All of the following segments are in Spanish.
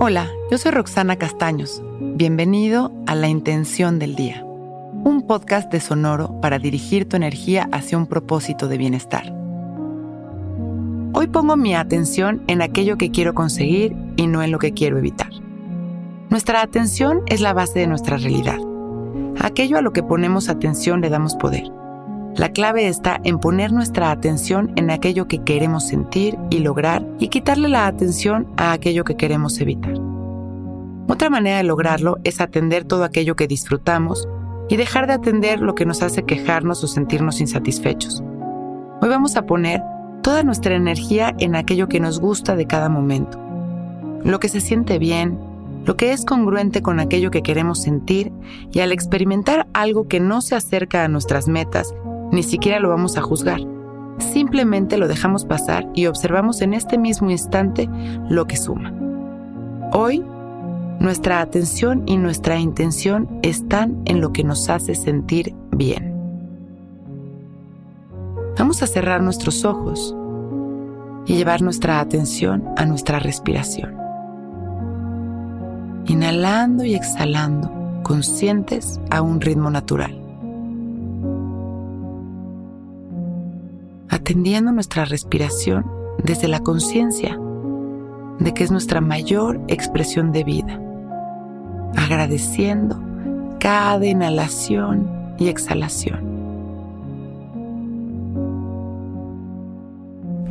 Hola, yo soy Roxana Castaños. Bienvenido a La Intención del Día, un podcast de Sonoro para dirigir tu energía hacia un propósito de bienestar. Hoy pongo mi atención en aquello que quiero conseguir y no en lo que quiero evitar. Nuestra atención es la base de nuestra realidad. Aquello a lo que ponemos atención le damos poder. La clave está en poner nuestra atención en aquello que queremos sentir y lograr y quitarle la atención a aquello que queremos evitar. Otra manera de lograrlo es atender todo aquello que disfrutamos y dejar de atender lo que nos hace quejarnos o sentirnos insatisfechos. Hoy vamos a poner toda nuestra energía en aquello que nos gusta de cada momento, lo que se siente bien, lo que es congruente con aquello que queremos sentir y al experimentar algo que no se acerca a nuestras metas, ni siquiera lo vamos a juzgar. Simplemente lo dejamos pasar y observamos en este mismo instante lo que suma. Hoy, nuestra atención y nuestra intención están en lo que nos hace sentir bien. Vamos a cerrar nuestros ojos y llevar nuestra atención a nuestra respiración. Inhalando y exhalando, conscientes a un ritmo natural. Atendiendo nuestra respiración desde la conciencia de que es nuestra mayor expresión de vida. Agradeciendo cada inhalación y exhalación.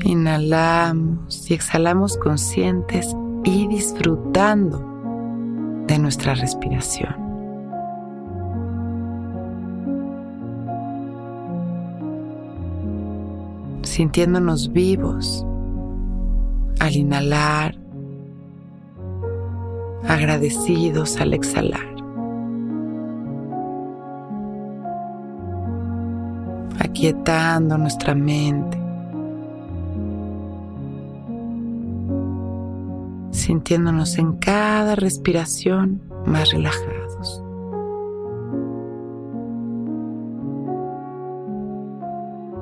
Inhalamos y exhalamos conscientes y disfrutando de nuestra respiración. Sintiéndonos vivos al inhalar, agradecidos al exhalar. Aquietando nuestra mente sintiéndonos en cada respiración más relajados.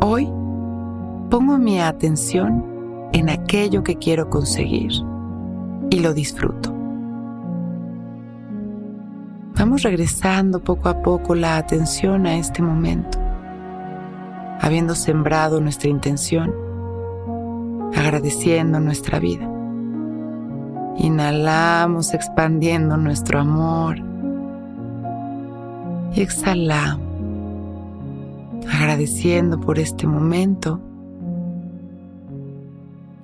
Hoy pongo mi atención en aquello que quiero conseguir y lo disfruto. Vamos regresando poco a poco la atención a este momento, habiendo sembrado nuestra intención, agradeciendo nuestra vida. Inhalamos expandiendo nuestro amor. Y exhalamos, agradeciendo por este momento.